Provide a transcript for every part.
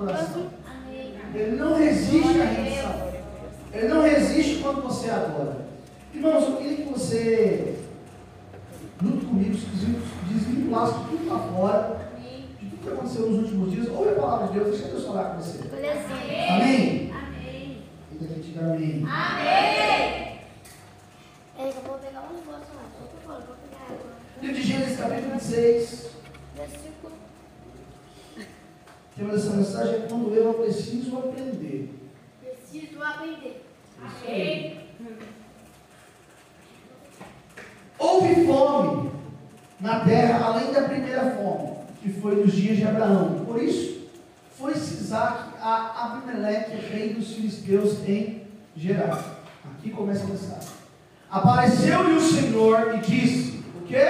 Bless Senhor disse: O quê?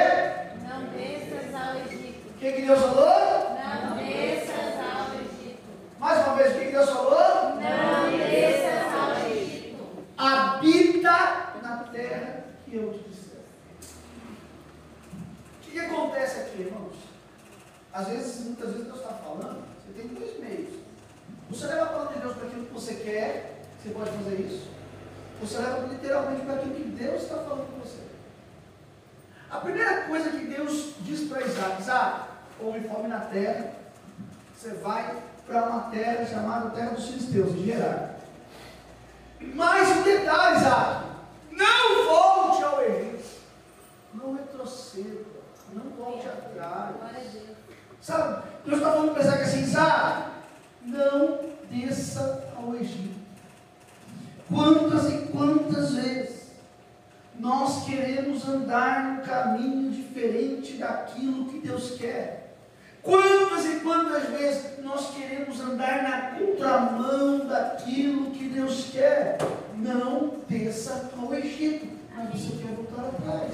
Não desças ao Egito. O que, que Deus falou? Não desças ao Egito. Mais uma vez, o que, que Deus falou? Não desças ao Egito. Habita na terra que eu te disser. O que, que acontece aqui, irmãos? Às vezes, muitas vezes Deus está falando, você tem dois meios. Você leva a palavra de Deus para aquilo que você quer, você pode fazer isso. Você leva literalmente para aquilo que Deus está falando com você. A primeira coisa que Deus diz para Isaac, Isaac, houve fome na terra, você vai para uma terra chamada Terra dos Filisteus, em Gerar. Mais um detalhe, Isaac, não volte ao Egito, não retroceda, não volte atrás. Sabe, Deus está falando para Isaac assim, Isaac, não desça ao Egito. Quantas e quantas vezes nós queremos andar num caminho diferente daquilo que Deus quer? Quantas e quantas vezes nós queremos andar na contramão daquilo que Deus quer? Não desça ao Egito, mas você quer voltar atrás.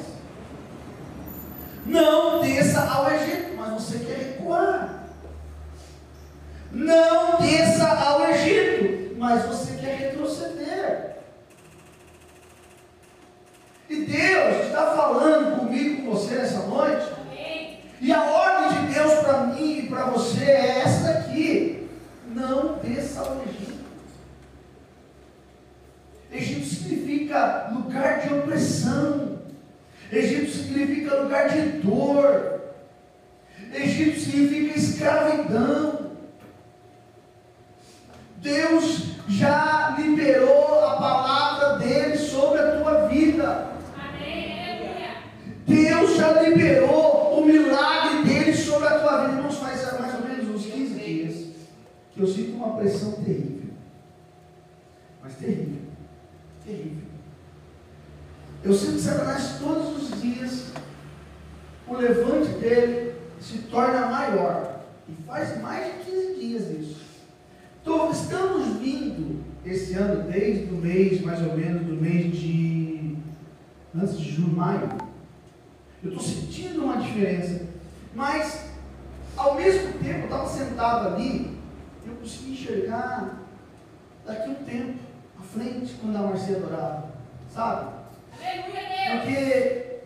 Não desça ao Egito, mas você quer recuar. Não desça ao Egito, mas você quer retroceder. E Deus está falando comigo, com você nessa noite. E a ordem de Deus para mim e para você é essa aqui: não desça ao Egito. Egito significa lugar de opressão. Egito significa lugar de dor. Egito significa escravidão. Deus já liberou a palavra dele sobre a tua vida. Amém. Deus já liberou o milagre dele sobre a tua vida. Irmãos, faz mais ou menos uns 15 dias que eu sinto uma pressão terrível. Mas terrível. Terrível. Eu sinto que Satanás todos os dias, o levante dele se torna maior. E faz mais de 15 dias isso. Então, estamos vindo esse ano, desde o mês, mais ou menos, do mês de. antes de junho, maio. Eu estou sentindo uma diferença. Mas, ao mesmo tempo, eu estava sentado ali, eu consegui enxergar daqui um tempo, à frente, quando a Marcia adorava. Sabe? Porque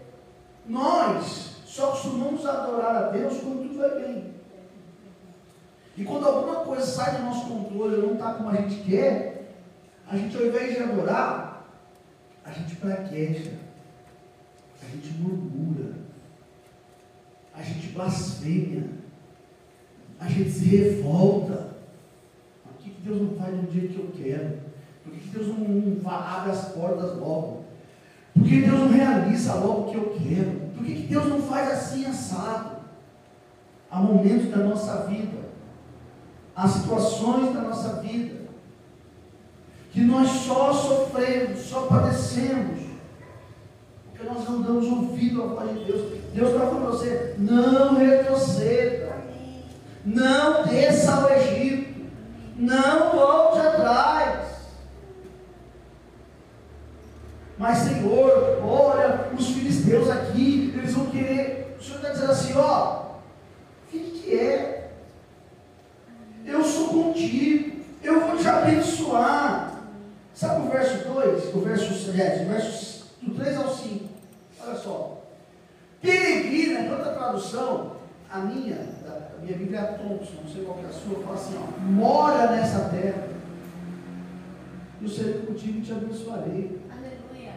nós só costumamos adorar a Deus quando tudo vai bem. E quando alguma coisa sai do nosso controle não está como a gente quer, a gente ao invés de adorar, a gente praqueja, a gente murmura, a gente blasfêmia, a gente se revolta. Por que que Deus não faz no dia que eu quero? Por que que Deus não, não abre as portas logo? Por que Deus não realiza logo o que eu quero? Por que, que Deus não faz assim assado? Há momentos da nossa vida, há situações da nossa vida, que nós só sofremos, só padecemos, porque nós não damos ouvido à voz de Deus. Deus está falando para você: não retroceda, não desça ao Egito, não volte atrás. Mas, Senhor, olha, os filisteus aqui, eles vão querer. O Senhor está dizendo assim: ó, fique quieto. Eu sou contigo. Eu vou te abençoar. Sabe o verso 2? O verso 10, o verso do 3 ao 5. Olha só. Peregrina, em outra tradução, a minha, a minha Bíblia é a Thompson, não sei qual que é a sua, fala assim, ó, mora nessa terra. Eu serei contigo e te abençoarei. Aleluia.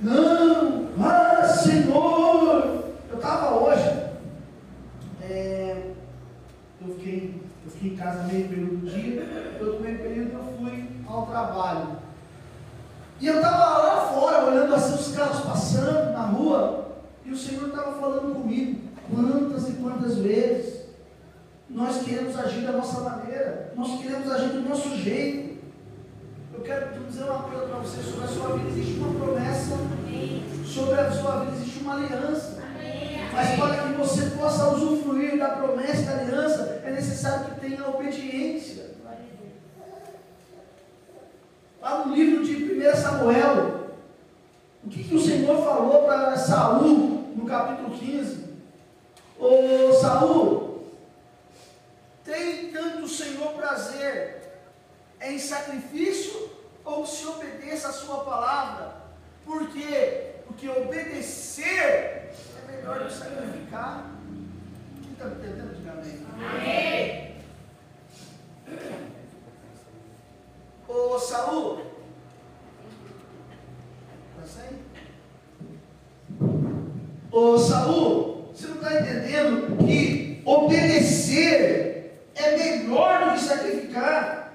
Não, ah, Senhor. Eu estava hoje, é, eu, fiquei, eu fiquei em casa meio período do dia, outro meio período eu fui ao trabalho. E eu estava lá fora, olhando assim os carros passando na rua, e o Senhor estava falando comigo, quantas e quantas vezes nós queremos agir da nossa maneira, nós queremos agir do nosso jeito. Eu quero dizer uma coisa para você: sobre a sua vida existe uma promessa, sobre a sua vida existe uma aliança. Mas para que você possa usufruir da promessa da aliança, é necessário que tenha obediência. Lá no livro de 1 Samuel, o que, que o Senhor falou para Saul no capítulo 15? Ô Saul, tem tanto o Senhor prazer em sacrifício ou se obedeça a sua palavra? Por quê? Porque obedecer é melhor do que sacrificar. Quem está me entendendo? Diga amém. Amém. Ô Saul, tá? Ô Saul, você não está entendendo que obedecer é melhor do que sacrificar?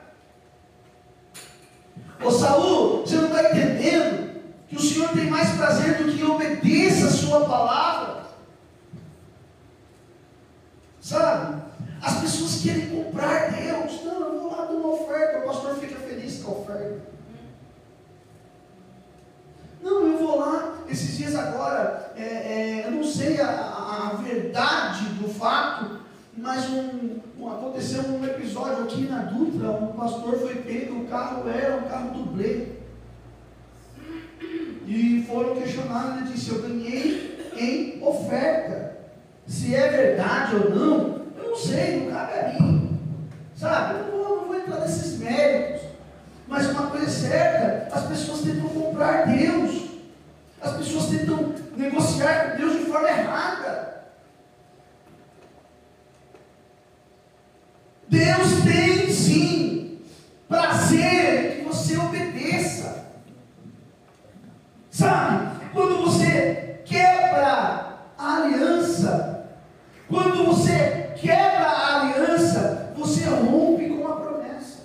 Ô Saul, você não está entendendo que o Senhor tem mais prazer do que obedeça a sua palavra? Sabe? As pessoas querem comprar Deus. Não, eu vou lá dar uma oferta. O pastor fica feliz com a oferta. Não, eu vou lá. Esses dias agora, é, é, eu não sei a, a, a, verdade do fato, mas um, um, aconteceu um episódio aqui na Dutra. Um pastor foi pego, o carro era um carro dublê. E foram questionar, ele disse: Eu ganhei em oferta. Se é verdade ou não, não sei, não cabe a mim. Sabe? Eu não vou, não vou entrar nesses méritos. Mas uma coisa é certa, as pessoas tentam comprar Deus. As pessoas tentam negociar com Deus de forma errada. Deus tem sim prazer que você obedeça. Sabe? Quando você quebra a aliança, quando você quebra a aliança, você rompe com a promessa.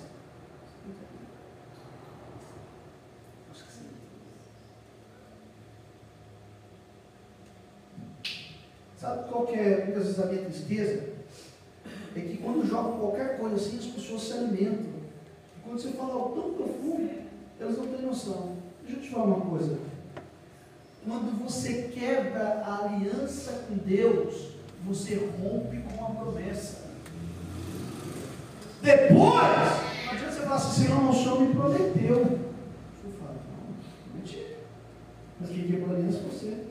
Sabe qual que é muitas vezes a minha tristeza? É quando jogam qualquer coisa assim, as pessoas se alimentam. E quando você fala algo tão profundo, elas não têm noção. Deixa eu te falar uma coisa. Quando você quebra a aliança com Deus, você rompe com a promessa. Depois, não adianta você falar assim, Senhor, o Senhor me prometeu. Eu não, mentira. Mas quem quebrou a aliança é você.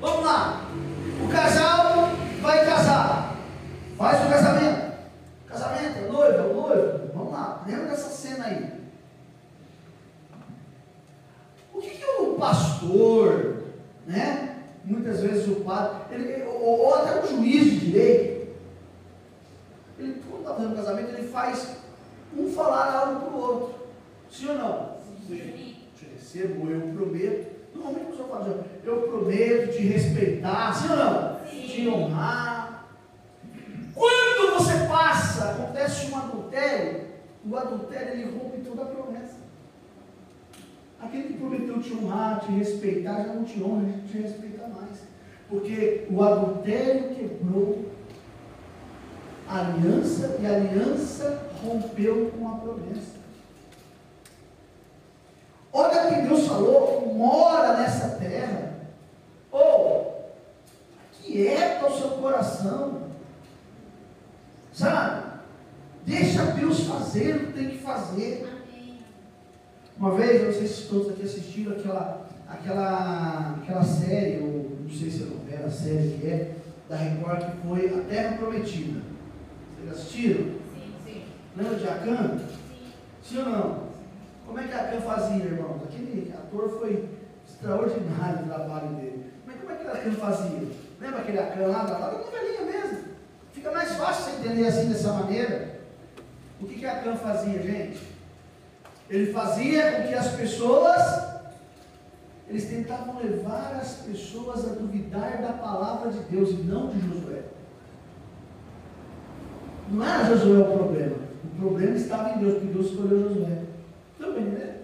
Vamos lá. O casal vai casar. Faz o casamento. Casamento, é noiva, é noivo. Vamos lá. Lembra dessa cena aí. O que, que o pastor, né? muitas vezes o padre, ele, ou, ou, até o juiz de direito, ele, quando está fazendo casamento, ele faz um falar algo para o outro. Sim ou não? Sim. Te recebo, eu prometo. Normalmente a pessoa fala, assim, eu prometo te respeitar, sim ou não? Sim. Te honrar. Quando você passa, acontece um adultério, o adultério ele rompe toda a promessa. Aquele que prometeu te honrar, te respeitar, já não te honra, não te respeita mais. Porque o adultério quebrou a aliança e a aliança rompeu com a promessa. Olha que Deus falou, mora nessa terra. Ou, oh, quieta o seu coração. Sabe? Deixa Deus fazer o que tem que fazer. Uma vez, não sei se todos aqui assistiram aquela, aquela, aquela série, ou não sei se é novela, série que é, da Record, que foi A Terra Prometida. Vocês assistiram? Sim, sim. Lembra de Acan? Sim. Sim ou não? Como é que Acan fazia, irmãos? Aquele ator foi extraordinário o trabalho dele. Mas como é que Acan fazia? Lembra aquele Acan lá da, da novelinha mesmo? Fica mais fácil você entender assim dessa maneira. O que, que Acan fazia, gente? Ele fazia com que as pessoas, eles tentavam levar as pessoas a duvidar da palavra de Deus e não de Josué. Não era Josué o problema. O problema estava em Deus, porque Deus escolheu Josué. Também, né?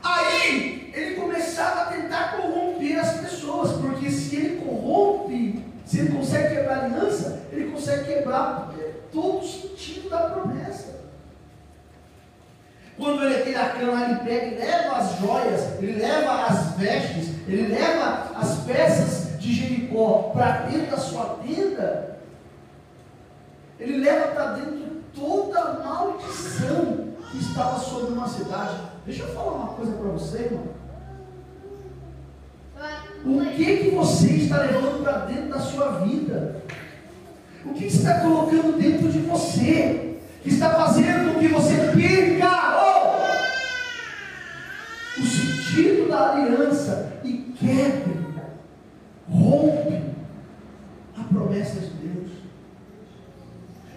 Aí ele começava a tentar corromper as pessoas, porque se ele corrompe, se ele consegue quebrar a aliança, ele consegue quebrar todo o sentido da promessa. Quando ele tem a cama, ele leva as joias, ele leva as vestes, ele leva as peças de Jericó para dentro da sua tenda, ele leva para dentro toda a maldição que estava sobre uma cidade. Deixa eu falar uma coisa para você, irmão. O que, que você está levando para dentro da sua vida? O que, está colocando dentro de você? Que está fazendo com que você perca oh, o sentido da aliança e quebre, rompe a promessa de Deus.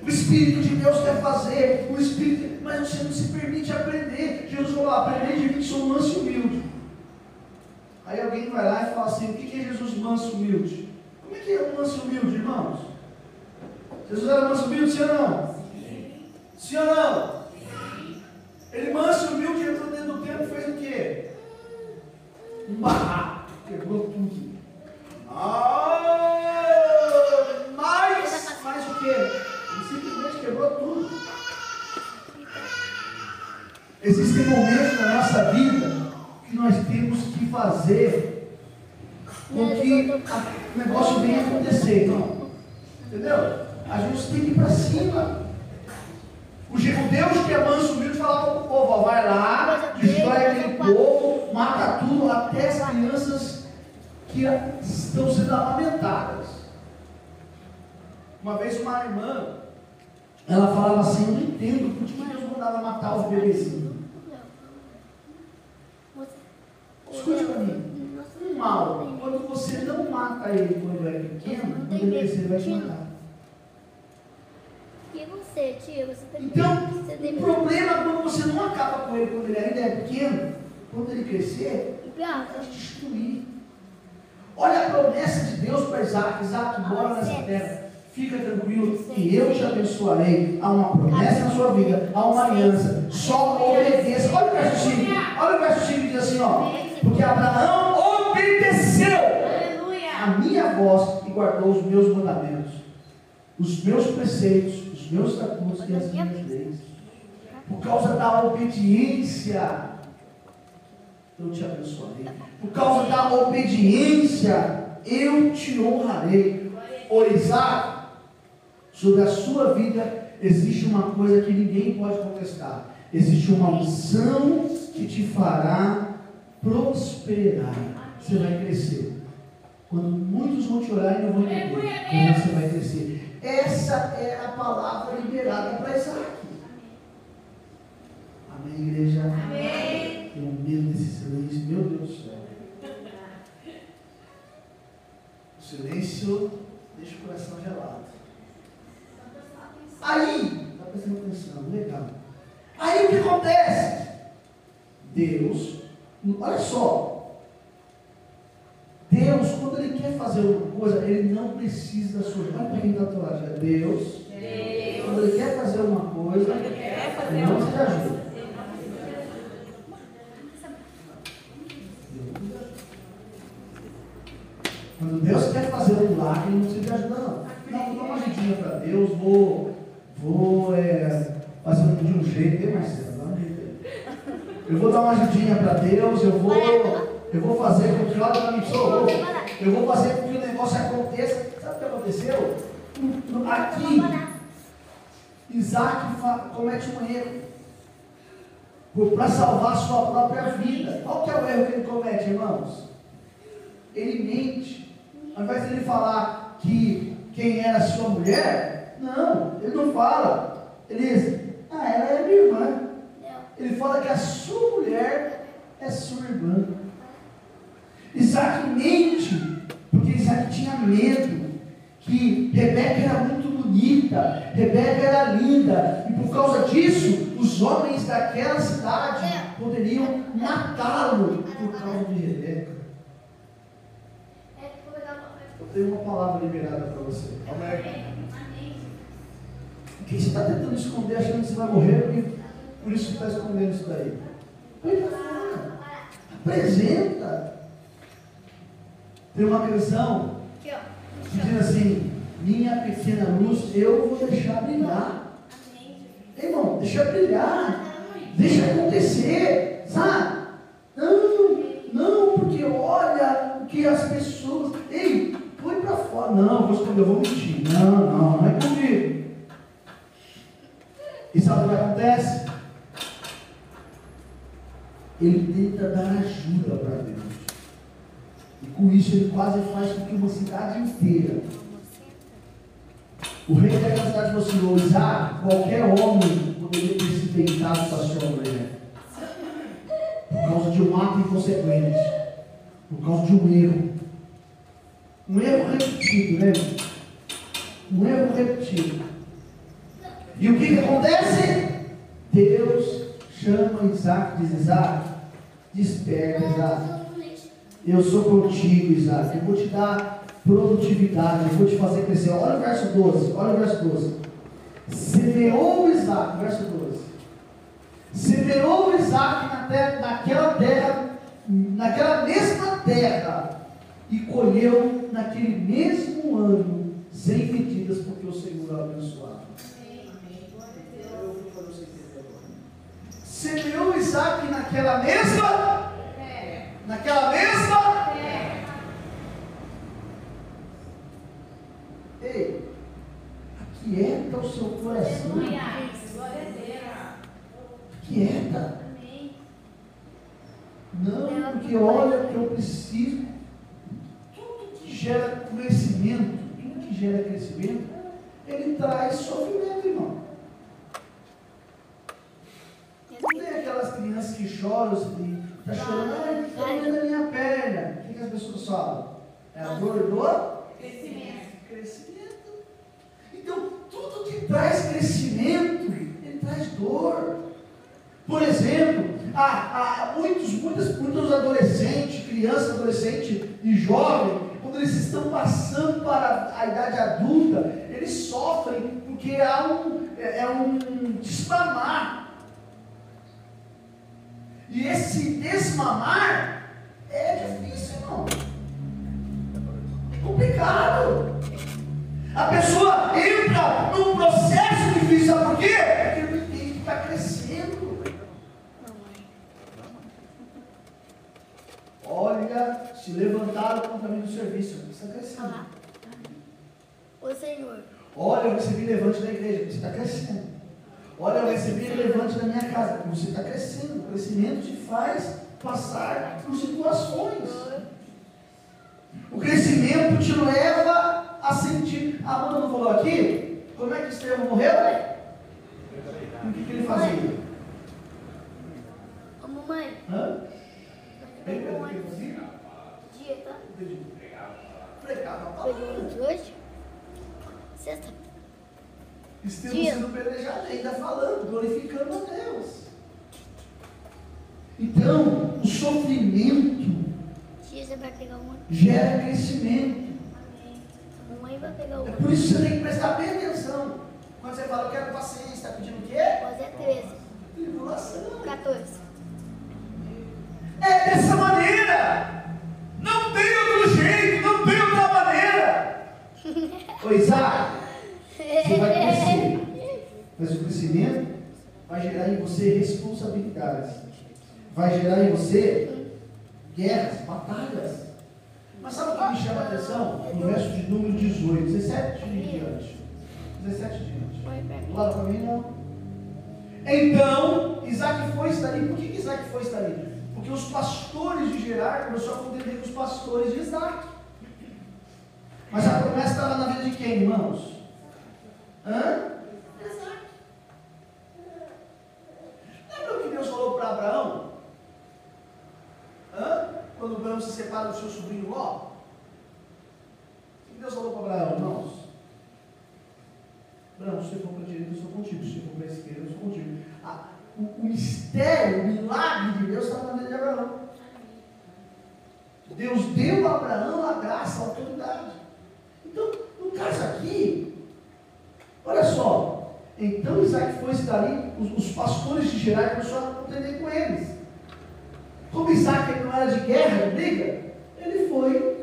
O Espírito de Deus quer fazer, o Espírito, mas você não se permite aprender. Jesus falou: aprender de mim que sou manso e humilde. Aí alguém vai lá e fala assim: o que é Jesus manso e humilde? Como é que é um manso e humilde, irmãos? Jesus era manso e humilde, sim ou não? Sim, sim ou não? Sim. Ele manso e humilde entrou dentro do templo e fez o quê? Um barraco, quebrou tudo. Ah, mas, mas o quê? Ele simplesmente quebrou tudo. Momentos na nossa vida que nós temos que fazer com que o negócio venha acontecer, irmão. Entendeu? A gente tem que ir para cima. O Deus que é manso humilde falava para o povo, ó, vai lá, destrói aquele povo, mata tudo, até as crianças que estão sendo amamentadas. Uma vez uma irmã, ela falava assim, eu não entendo, por que Deus mandava matar os bebezinhos? Escute para mim. Um mal, quando você não mata ele quando é pequeno, quando ele crescer, vai te matar. E você, tio? Você tá então, o problema é quando você não acaba com ele quando ele ainda é pequeno, quando ele crescer, vai te destruir. Olha a promessa de Deus para Isaac. Isaac mora nessa terra. Fica tranquilo que eu te abençoarei. Há uma promessa na sua vida, há uma aliança. Só obedeça. Olha o verso 5. Olha o verso 5 diz assim: ó. Porque Abraão a minha voz e guardou os meus mandamentos, os meus preceitos, os meus estatutos e as minhas leis. Por causa da obediência, eu te abençoarei. Por causa da obediência, eu te honrarei. O Isaac, sobre a sua vida existe uma coisa que ninguém pode contestar. Existe uma unção que te fará prosperar. Você vai crescer. Quando muitos vão te orar e não vão entender, você vai crescer. Essa é a palavra liberada para Isaac. Amém, igreja? Amém. Tenho medo desse silêncio, meu Deus do céu. O silêncio deixa o coração gelado. Aí, está prestando atenção, legal. Aí o que acontece? Deus, olha só. Deus, quando Ele quer fazer uma coisa, Ele não precisa da sua ajuda. Olha para quem está do lado. Deus, Deus, quando Ele quer fazer uma coisa, Ele não precisa de ajuda. Quando Deus quer fazer um milagre, Ele não precisa de ajuda, não. Não, vou dar uma ajudinha para Deus, vou vou é, fazer de um jeito, hein, Marcelo? Eu vou dar uma ajudinha para Deus, eu vou, eu vou fazer com que, olha para mim, sou eu vou fazer com que o negócio aconteça. Sabe o que aconteceu? Aqui, Isaac comete um erro para salvar a sua própria vida. Qual que é o erro que ele comete, irmãos? Ele mente. Ao invés de ele falar que quem era sua mulher, não, ele não fala. Ele diz, ah, ela é minha irmã. Ele fala que a sua mulher é sua irmã. Isaac mente, porque Isaac tinha medo que Rebeca era muito bonita, Rebeca era linda, e por causa disso, os homens daquela cidade poderiam matá-lo por causa de Rebeca. Eu tenho uma palavra liberada para você. Amém. Quem você está tentando esconder achando que você vai morrer, porque por isso que está escondendo isso daí. Apresenta. Tem uma canção que diz assim, minha pequena luz, eu vou deixar brilhar. Irmão, deixa brilhar. Deixa acontecer. Sabe? Não, não, porque olha o que as pessoas. Ei, põe para fora. Não, vou esconder, eu vou mentir. Não, não, não é comigo. E sabe o que acontece? Ele tenta dar ajuda para Deus. E com isso ele quase faz com que uma cidade inteira. O rei daquela cidade vacilou, Isaac, qualquer homem poderia ter se deitado para sua mulher. Por causa de um ato inconsequente. Por causa de um erro. Um erro repetido, né? Um erro repetido. E o que, que acontece? Deus chama Isaac, diz Isaac, desperta Isaac. Eu sou contigo, Isaac. Eu vou te dar produtividade, eu vou te fazer crescer. Olha o verso 12, olha o verso 12. Semeou Isaac, verso 12. Semeou Isaac na terra, naquela terra, naquela mesma terra, e colheu naquele mesmo ano, sem medidas, porque o Senhor o abençoava. Semeou Isaac naquela mesma naquela mesma Ei, aquieta o seu coração. Aquieta. Não, porque olha o que eu preciso. Tudo que gera crescimento, tudo que gera crescimento, ele traz sofrimento, irmão. Não tem aquelas crianças que choram e Está chorando, ai, está doendo a minha perna. O que, que as pessoas falam? É a dor do crescimento. crescimento. Então, tudo que traz crescimento, ele traz dor. Por exemplo, há, há muitos, muitos, muitos adolescentes, crianças, adolescentes e jovens, quando eles estão passando para a idade adulta, eles sofrem porque há um, é, é um desmamar e esse desmamar é difícil, irmão. É complicado. A pessoa entra num processo difícil, sabe por quê? Porque ele tem que estar crescendo. Olha, se levantaram contra mim no serviço, você está crescendo. O Senhor. Olha, eu recebi levante da igreja, você está crescendo. Olha, eu recebi levante na minha casa. Você está crescendo. O crescimento te faz passar por situações. O crescimento te leva a sentir. A Amanda não falou aqui? Como é que Estevão morreu? O que, que ele fazia? Ô, mamãe. Hã? Bem, Pedro, o que ele fazia? Dieta. Pregava a palavra. Hoje? Sexta Estevão sendo pelejado, ainda falando, glorificando a Deus. Então, o sofrimento gera crescimento. É por isso que você tem que prestar bem atenção. Quando você fala, eu quero paciência, está pedindo o quê? Pode é 13. Tribulação. 14. É dessa maneira. Não tem outro jeito, não tem outra maneira. Ô Isaac, você vai crescer. Mas o crescimento vai gerar em você responsabilidades. Vai gerar em você guerras, batalhas. Mas sabe o que me chama a atenção? No verso de número 18, 17 em diante. 17 em diante. Do lado para mim, não. Então, Isaac foi estar ali. Por que, Isaac foi estar ali? Porque os pastores de Gerar começaram a contender com os pastores de Isaac. Mas a promessa estava na vida de quem, irmãos? Hã? Lembra o que Deus falou para Abraão? Hã? Quando Abraão se separa do seu sobrinho Ló? Deus falou para Abraão, irmãos? Abraão, se você for para a direita, eu sou contigo. Se você for para a esquerda, eu sou contigo. A, o, o mistério, o milagre de Deus está na vida de Abraão. Deus deu a Abraão a graça, a autoridade. Então, no caso aqui, olha só. Então Isaac foi estar ali, os, os pastores de Gerar começaram a contender com eles. Como Isaac não era de guerra, briga, ele foi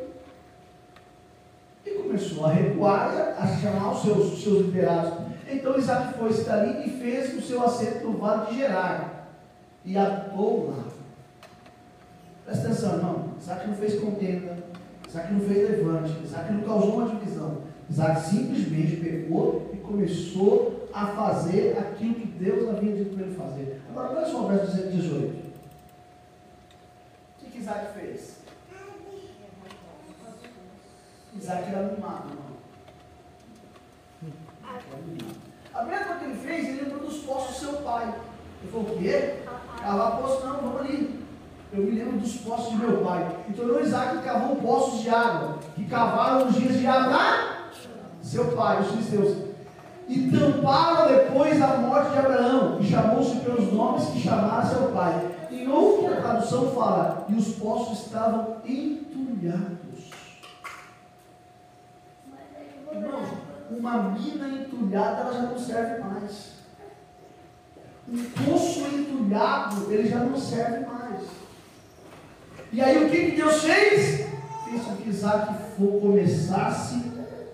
começou a chamar os seus, seus liderados. Então Isaac foi estar ali e fez o seu assento no vale de Gerar. E habitou lá. Presta atenção, irmão. Isaac não fez contenda. Isaac não fez levante. Isaac não causou uma divisão. Isaac simplesmente pegou e começou a fazer aquilo que Deus havia dito para ele fazer. Agora, olha só o verso 18. O que, que Isaac fez? Isaac era mimado. A primeira coisa que ele fez, ele lembrou dos poços do seu pai. Ele falou, o quê? Cavar poço não, vamos ali. Eu me lembro dos poços de meu pai. Então não Isaac cavou poços de água, que cavaram os dias de Abraão, seu pai, os filisteus. E tamparam depois a morte de Abraão, e chamou-se pelos nomes que chamaram seu pai. Em outra tradução fala, e os poços estavam entulhados. Irmãos, uma mina entulhada ela já não serve mais. Um poço entulhado, ele já não serve mais. E aí o que, que Deus fez? Fez com que Isaac começasse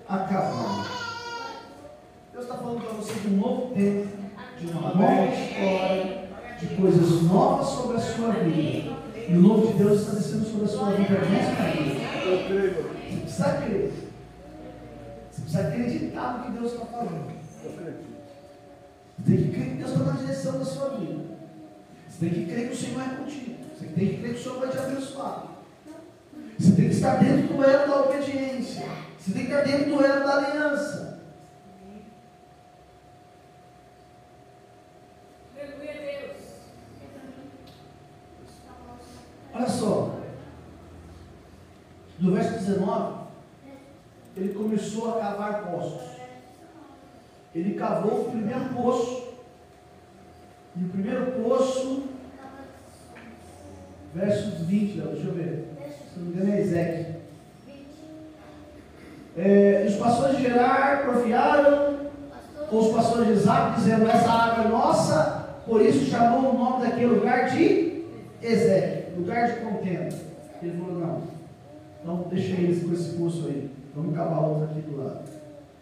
a cavar. Deus está falando para você de um novo tempo, de uma nova história, de coisas novas sobre a sua vida. E o novo de Deus está descendo sobre a sua vida. Você precisa crer. Você precisa acreditar no que Deus está falando. Você tem que crer que Deus está na direção da sua vida. Você tem que crer que o Senhor é contigo. Você tem que crer que o Senhor vai te abençoar. Você tem que estar dentro do elo da obediência. Você tem que estar dentro do elo da aliança. Olha só. No verso 19, ele começou a cavar poços. Ele cavou o primeiro poço. E o primeiro poço versos 20, deixa eu ver. Se não me engano é Ezequiel. É, os pastores de Gerar confiaram com os pastores de Isaac, dizendo: Essa água é nossa, por isso chamou o nome daquele lugar de Ezequiel, lugar de contenda. Ele falou: Não, então deixa eles com esse poço aí, vamos cavar outro aqui do lado.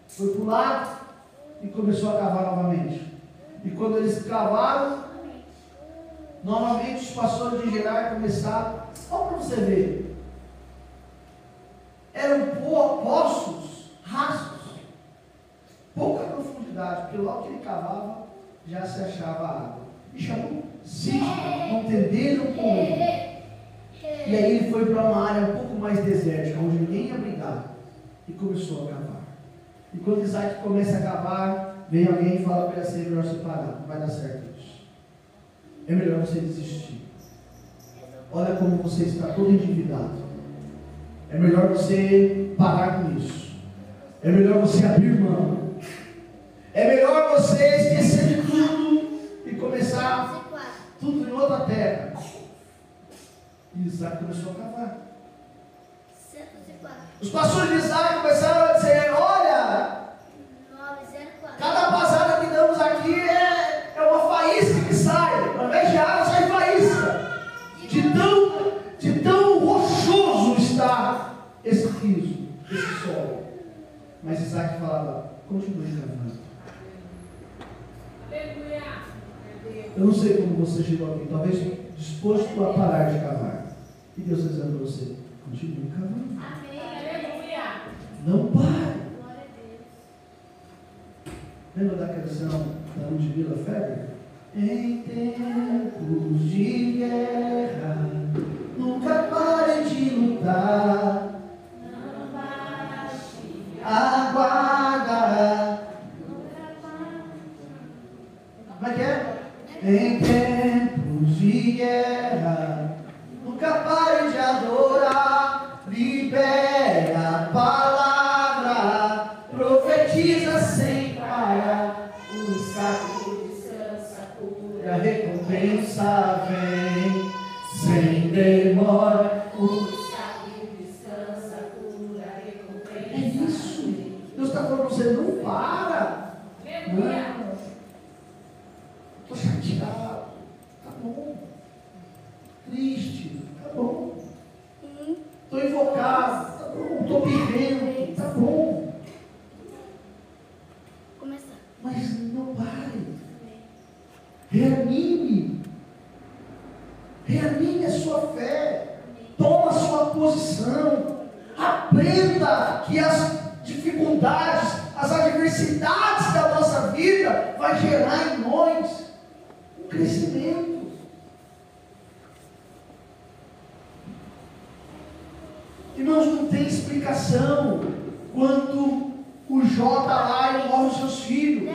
Foi para o lado e começou a cavar novamente. E quando eles cavaram, Novamente os pastores de Gerar começaram. Olha para você ver. Eram poços rastos, pouca profundidade, porque logo que ele cavava já se achava água. E chamou sítio, contenderam com ele. E aí ele foi para uma área um pouco mais desértica, onde ninguém ia brigar. E começou a cavar. E quando Isaac começa a cavar, vem alguém e fala para ele assim, é melhor separar, não vai dar certo é melhor você desistir. Olha como você está todo endividado. É melhor você parar com isso. É melhor você abrir mão. É melhor você esquecer de tudo e começar tudo em outra terra. E Isaac começou a cavar. Os pastores de Isaac começaram a dizer: Olha, cada passada que damos aqui é, é uma faísca que sai. Ao invés de água, sai faísca. De tão, de tão rochoso está esse piso, esse solo. Mas Isaac falava: continue cavando. Eu não sei como você chegou aqui, talvez disposto a parar de cavar. E Deus está dizendo para você: continue cavando. Não pare. Lembra da canção da Ludmilla Feber? Em tempos de guerra, nunca pare de lutar. Crescimento. Irmãos, não tem explicação quando o Jó está lá e morre os seus filhos.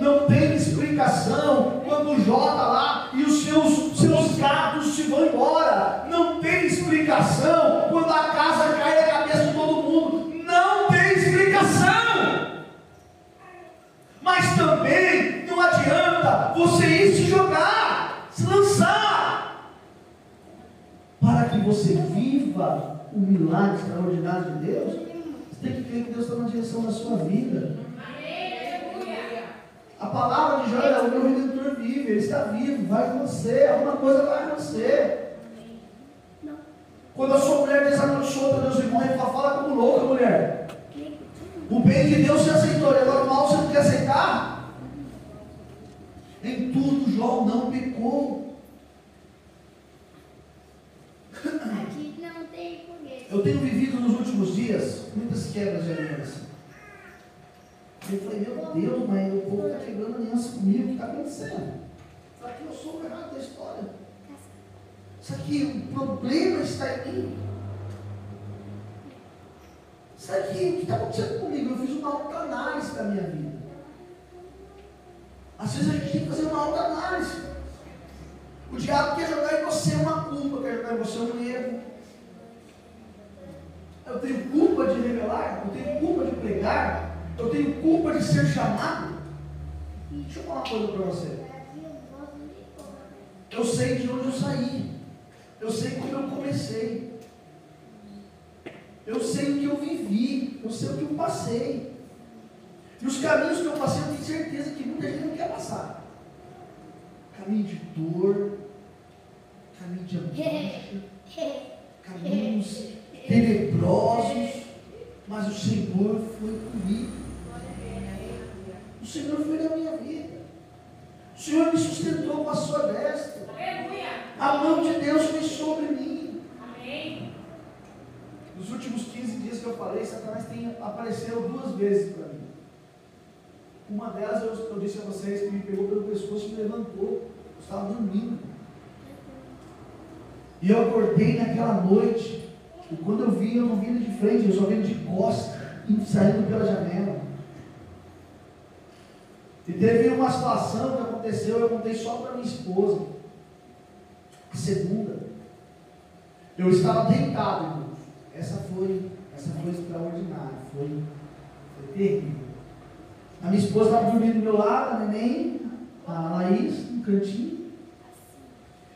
Não tem explicação quando o Jó está lá e os seus, seus gatos se vão embora. Não tem explicação quando a casa cai na cabeça de todo mundo. Não tem explicação. Mas também não adianta você ir se jogar, se lançar, para que você viva o milagre extraordinário de Deus. Você tem que crer que Deus está na sua vida. A palavra de Jó é o meu redentor vive, ele está vivo, vai acontecer, alguma coisa vai acontecer. Quando a sua mulher desanunciou para Deus irmãos, ele fala, fala como louca, mulher. O bem de Deus você aceitou, e agora o mal você não quer aceitar? Em tudo Jó não pecou. Aqui não tem. Eu tenho vivido nos últimos dias muitas quebras de aliança. Eu falei, meu Deus, mas o povo está quebrando aliança comigo, o que está acontecendo? Será que eu sou o errado da história? Será que o problema está em mim? Será que o que está acontecendo comigo? Eu fiz uma autoanálise da minha vida. Às vezes a gente tem que fazer uma autoanálise. O diabo quer jogar em você uma culpa, quer jogar em você um erro. Eu tenho culpa de revelar, eu tenho culpa de pregar, eu tenho culpa de ser chamado. Deixa eu falar uma coisa para você. Eu sei de onde eu saí. Eu sei como eu comecei. Eu sei o que eu vivi. Eu sei o que eu passei. E os caminhos que eu passei, eu tenho certeza que muita gente não quer passar. Caminho de dor, caminho de angústia, caminhos tenebrosos, mas o Senhor foi comigo. O Senhor foi na minha vida. O Senhor me sustentou com a sua destra. A mão de Deus foi sobre mim. Nos últimos 15 dias que eu falei, Satanás tem apareceu duas vezes para mim. Uma delas eu, eu disse a vocês que me pegou pelo pescoço e me levantou. Eu estava dormindo. E eu acordei naquela noite. E quando eu vi, eu não vi ele de frente, eu só vi ele de costa, indo saindo pela janela. E teve uma situação que aconteceu, eu contei só para minha esposa. A segunda. Eu estava deitado, irmãos. Essa foi, essa foi extraordinária, foi, foi terrível. A minha esposa estava dormindo do meu lado, a neném, a Laís, no cantinho.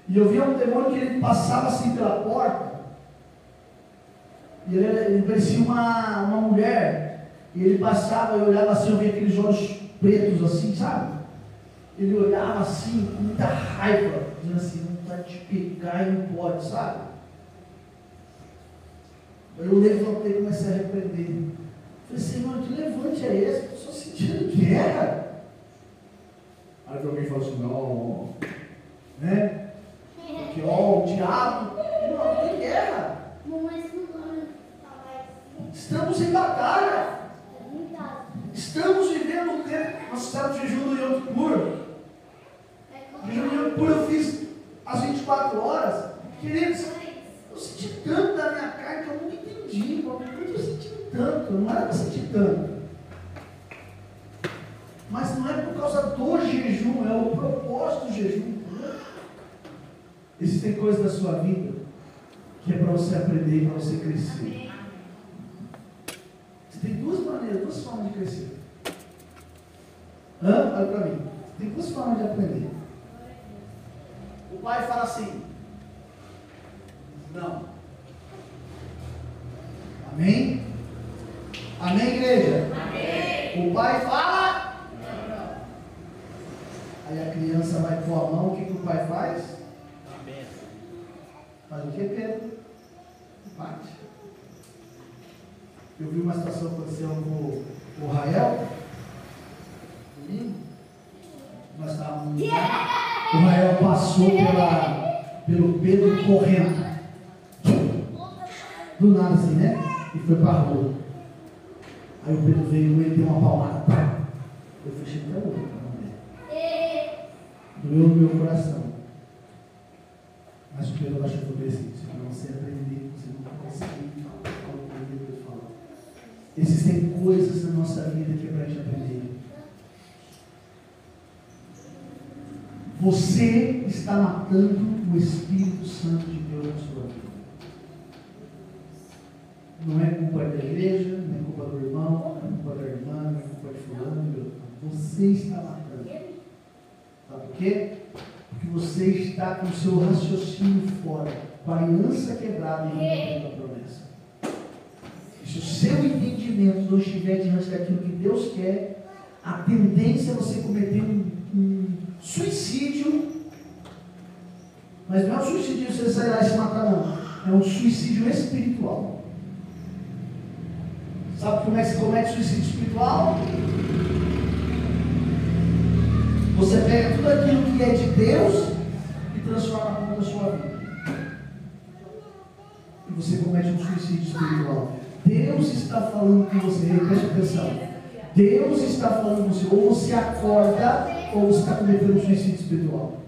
E eu via um demônio que ele passava assim pela porta. E ele, ele parecia uma, uma mulher. E ele passava, eu olhava assim, eu via aqueles olhos pretos assim, sabe? Ele olhava assim, com muita raiva, dizendo assim, não está te pegar e não pode, sabe? Eu levantei e comecei a repreender. Falei, Senhor, que levante é esse? Estou sentindo guerra. Aí alguém falou assim, não, né? Que ó, o diabo, não, tem guerra. Estamos em batalha. Estamos vivendo um tempo. Nós fizemos jejum do Yom Kippur. Jejum do Yom Kippur eu fiz às 24 horas. Queridos, eu senti tanto da minha carne que eu nunca entendi. Por que eu senti tanto? Não era para sentir tanto. Mas não é por causa do jejum, é o propósito do jejum. Existem coisas da sua vida que é para você aprender e para você crescer. Você tem duas maneiras, duas formas de crescer. Hã? Olha para mim. Tem duas formas de aprender. pai fala assim: Não. Amém? Amém, igreja? Amém. O pai fala? Não. Aí a criança vai pôr a mão, o que, que o pai faz? Faz o Pedro? Bate. Eu vi uma situação acontecendo com o Rael. Nós estávamos. O Rael passou pela, pelo Pedro correndo. Do nada assim, né? E foi para a rua. Aí o Pedro veio e deu uma palmada. Eu fechei até o olho Doeu no meu coração. Mas o Pedro achou que eu assim, se você aprender, você não consegue falar o que Deus fala. Existem coisas na nossa vida que é para a gente aprender. Você está matando o Espírito Santo de Deus na sua vida. Não é culpa da igreja, não é culpa do irmão, não é culpa da irmã, não é culpa de fulano. Você está matando. Sabe por quê? Você está com o seu raciocínio fora, com a aliança quebrada e não a promessa. Se o seu entendimento não estiver diante daquilo que Deus quer, a tendência é você cometer um, um suicídio. Mas não é um suicídio você sair lá e se matar, não. É um suicídio espiritual. Sabe como é que se comete suicídio espiritual? Você pega tudo aquilo que é de Deus e transforma como da sua vida. E você comete um suicídio espiritual. Deus está falando com você, preste atenção. Deus está falando com você. Ou você acorda, ou você está cometendo um suicídio espiritual.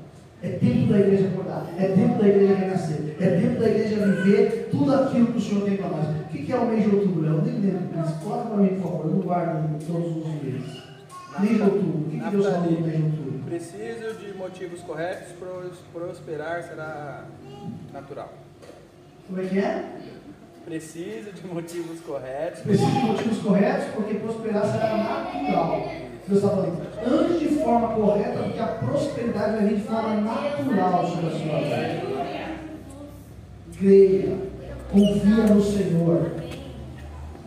É tempo da igreja acordar, é tempo da igreja renascer, é tempo da igreja viver tudo aquilo que o Senhor tem para nós. O que é o mês de outubro, Léo? Nem lembro, mas coloca para mim, por favor, eu não guardo todos os meses. De outubro, o que, que Deus falou mês de outubro? Preciso de motivos corretos, prosperar será natural. Como é que é? Preciso de motivos corretos. Preciso de motivos corretos, porque prosperar será natural. Deus está falando, ande de forma correta, porque a prosperidade vai vir de forma natural sobre a sua vida. Creia, confia no Senhor.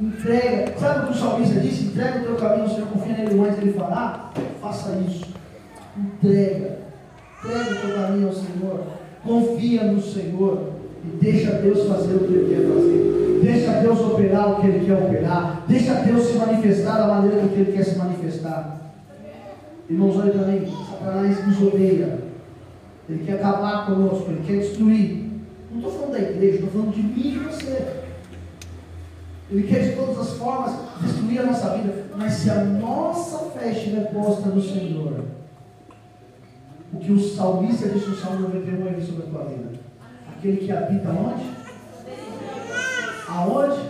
Entrega, sabe o que o salmista disse? Entrega o teu caminho ao Senhor, confia nele mais ele falar. Faça isso. Entrega. Entrega o teu caminho ao Senhor. Confia no Senhor. E deixa Deus fazer o que Ele quer fazer. Deixa Deus operar o que Ele quer operar. Deixa Deus se manifestar da maneira que Ele quer se manifestar. Irmãos, olha também, Satanás nos odeia. Ele quer acabar conosco, ele quer destruir. Não estou falando da igreja, estou falando de mim e você. Ele quer de todas as formas destruir a nossa vida. Mas se a nossa fé estiver posta no Senhor, o que o salmista disse no Salmo 91 é sobre a tua vida. Aquele que habita onde? Aonde?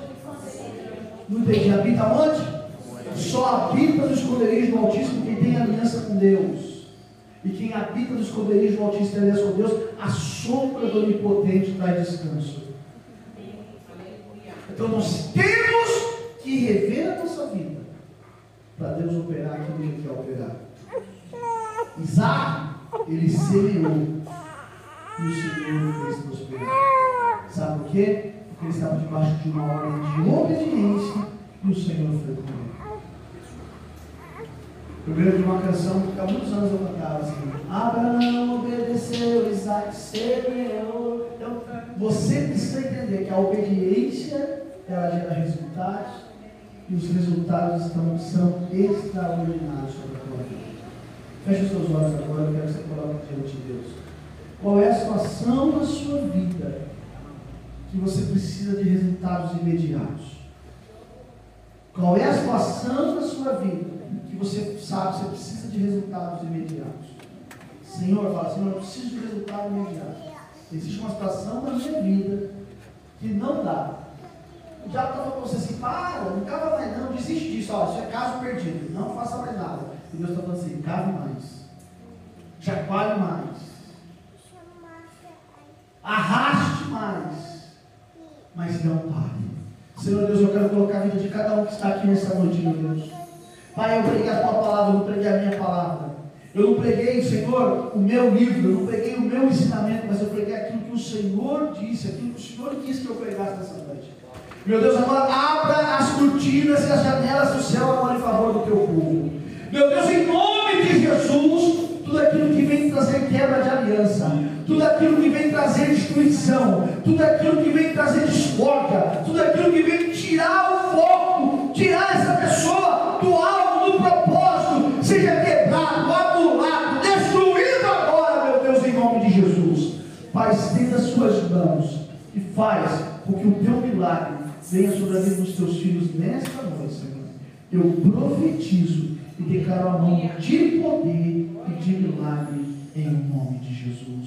Não entendi. Habita onde? Só habita no esconderijo do Altíssimo quem tem aliança com Deus. E quem habita no esconderijo do Altíssimo tem aliança com Deus, a sombra do Onipotente traz descanso. Então nós temos que rever a nossa vida para Deus operar aquilo que Ele quer operar. Isaac, ele semeou e o Senhor fez prosperar. Sabe por quê? Porque ele estava debaixo de uma ordem de obediência e o Senhor foi com ele. Lembro de uma canção que há muitos anos eu cantava assim: Abraão obedeceu, Isaac semeou. Então, você precisa entender que a obediência ela gera resultados e os resultados estão, são extraordinários sobre a tua vida. Feche os seus olhos agora, eu quero que você coloque diante de Deus. Qual é a situação na sua vida que você precisa de resultados imediatos? Qual é a situação na sua vida que você sabe que você precisa de resultados imediatos? Senhor, fala, Senhor, eu preciso de resultado imediato. Existe uma situação na minha vida que não dá. O diabo está falando para você assim, para, não cava mais não, desiste disso, ó, isso é caso perdido, não faça mais nada. E Deus está falando assim, cave mais, chacoalhe mais, arraste mais, mas não pare. Senhor Deus, eu quero colocar a vida de cada um que está aqui nessa noite, meu Deus. Pai, eu preguei a tua palavra, eu não preguei a minha palavra. Eu não preguei, Senhor, o meu livro, eu não peguei o meu ensinamento, mas eu peguei aquilo que o Senhor disse, aquilo que o Senhor quis que eu pregasse nessa noite. Meu Deus, agora abra as cortinas e as janelas do céu agora em favor do teu povo. Meu Deus, em nome de Jesus, tudo aquilo que vem trazer quebra de aliança, tudo aquilo que vem trazer destruição, tudo aquilo que vem trazer discórdia, tudo aquilo que vem tirar o foco, tirar essa pessoa do alvo, do propósito, seja quebrado, anulado, destruído agora, meu Deus, em nome de Jesus. Pai, estenda as suas mãos e faz com que o teu milagre venha sobre a vida dos teus filhos nesta noite, Senhor. Eu profetizo e declaro a mão de poder e de milagre em nome de Jesus. Em nome de Jesus.